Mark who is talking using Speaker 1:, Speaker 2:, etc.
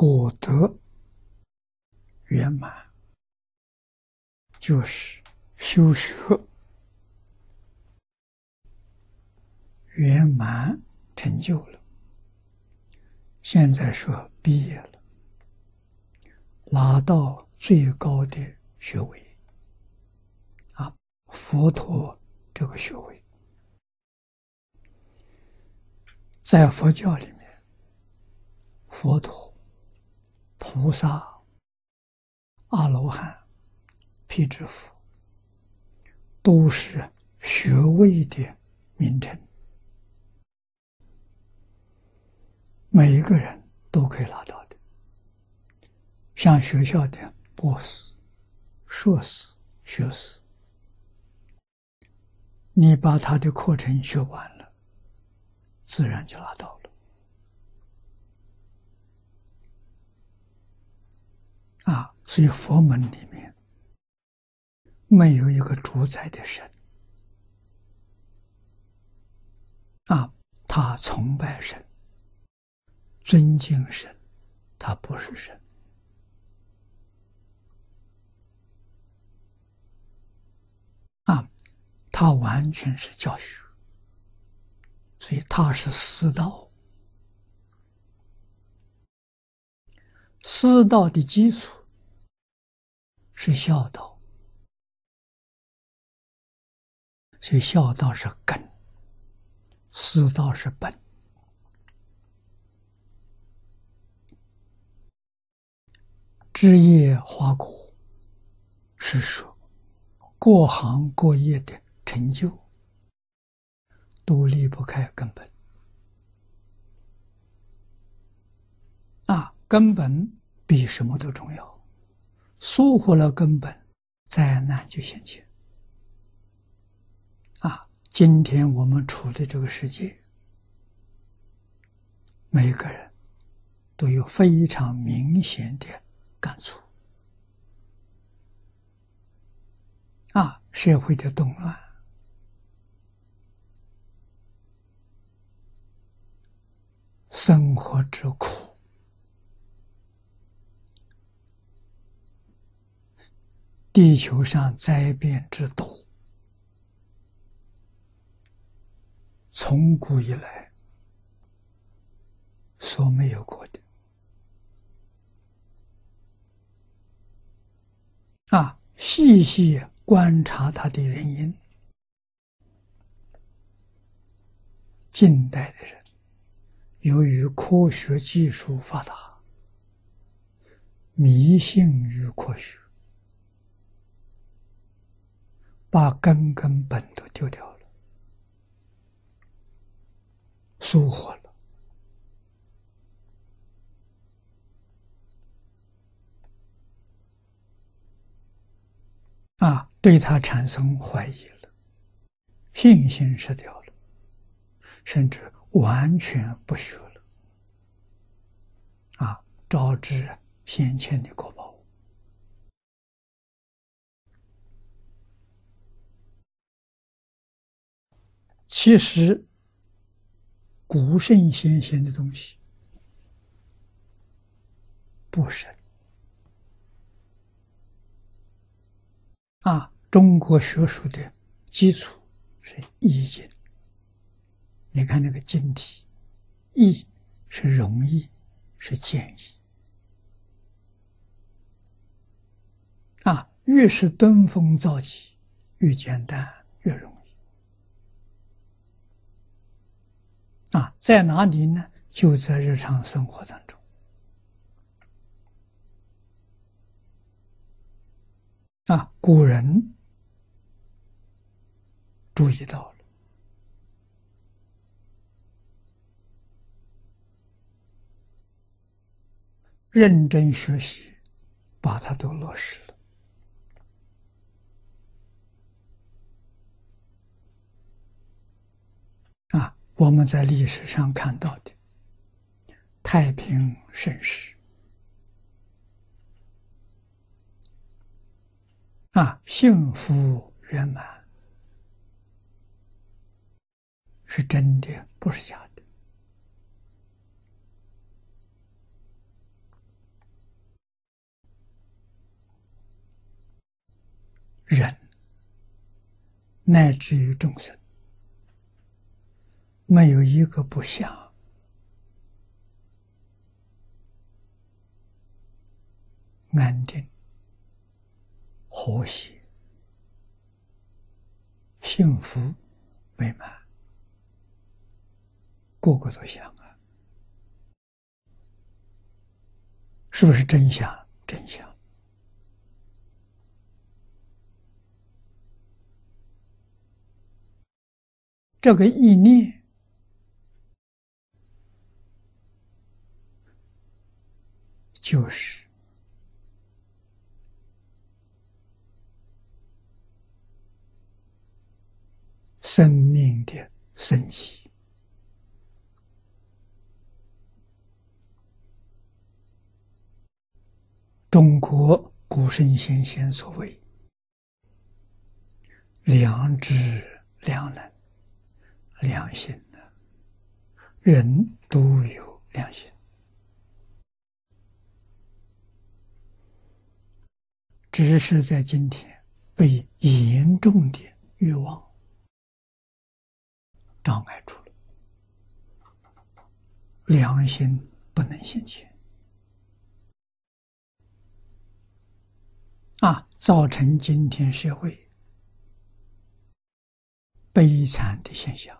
Speaker 1: 果德圆满，就是修学圆满成就了。现在说毕业了，拿到最高的学位，啊，佛陀这个学位。在佛教里面，佛陀、菩萨、阿罗汉、辟支佛，都是学位的名称，每一个人都可以拿到的。像学校的博士、硕士、学士，你把他的课程学完了。自然就拿到啊！所以佛门里面没有一个主宰的神啊，他崇拜神、尊敬神，他不是神啊，他完全是教学。所以他是师道，师道的基础是孝道，所以孝道是根，师道是本。枝叶花果是说各行各业的成就。都离不开根本啊！根本比什么都重要。疏忽了根本，灾难就现前。啊！今天我们处的这个世界，每个人都有非常明显的感触。啊！社会的动乱。生活之苦，地球上灾变之多，从古以来所没有过的啊！细细观察它的原因，近代的人。由于科学技术发达，迷信于科学，把根根本都丢掉了，疏忽了啊！对他产生怀疑了，信心失掉了，甚至。完全不学了，啊，招致先前的果报。其实，古圣先贤的东西不深啊。中国学术的基础是《易经》。你看那个经体，易是容易，是简易啊。越是登峰造极，越简单越容易啊。在哪里呢？就在日常生活当中啊。古人注意到了。认真学习，把它都落实了我们在历史上看到的太平盛世。啊幸福圆满是真的不是假的。人乃至于众生没有一个不想安定、和谐、幸福、美满，个个都想啊，是不是真相？真相。这个意念，就是生命的升级。中国古圣先贤所谓“良知良能”。良心呢？人都有良心，只是在今天被严重的欲望障碍住了，良心不能现前，啊，造成今天社会悲惨的现象。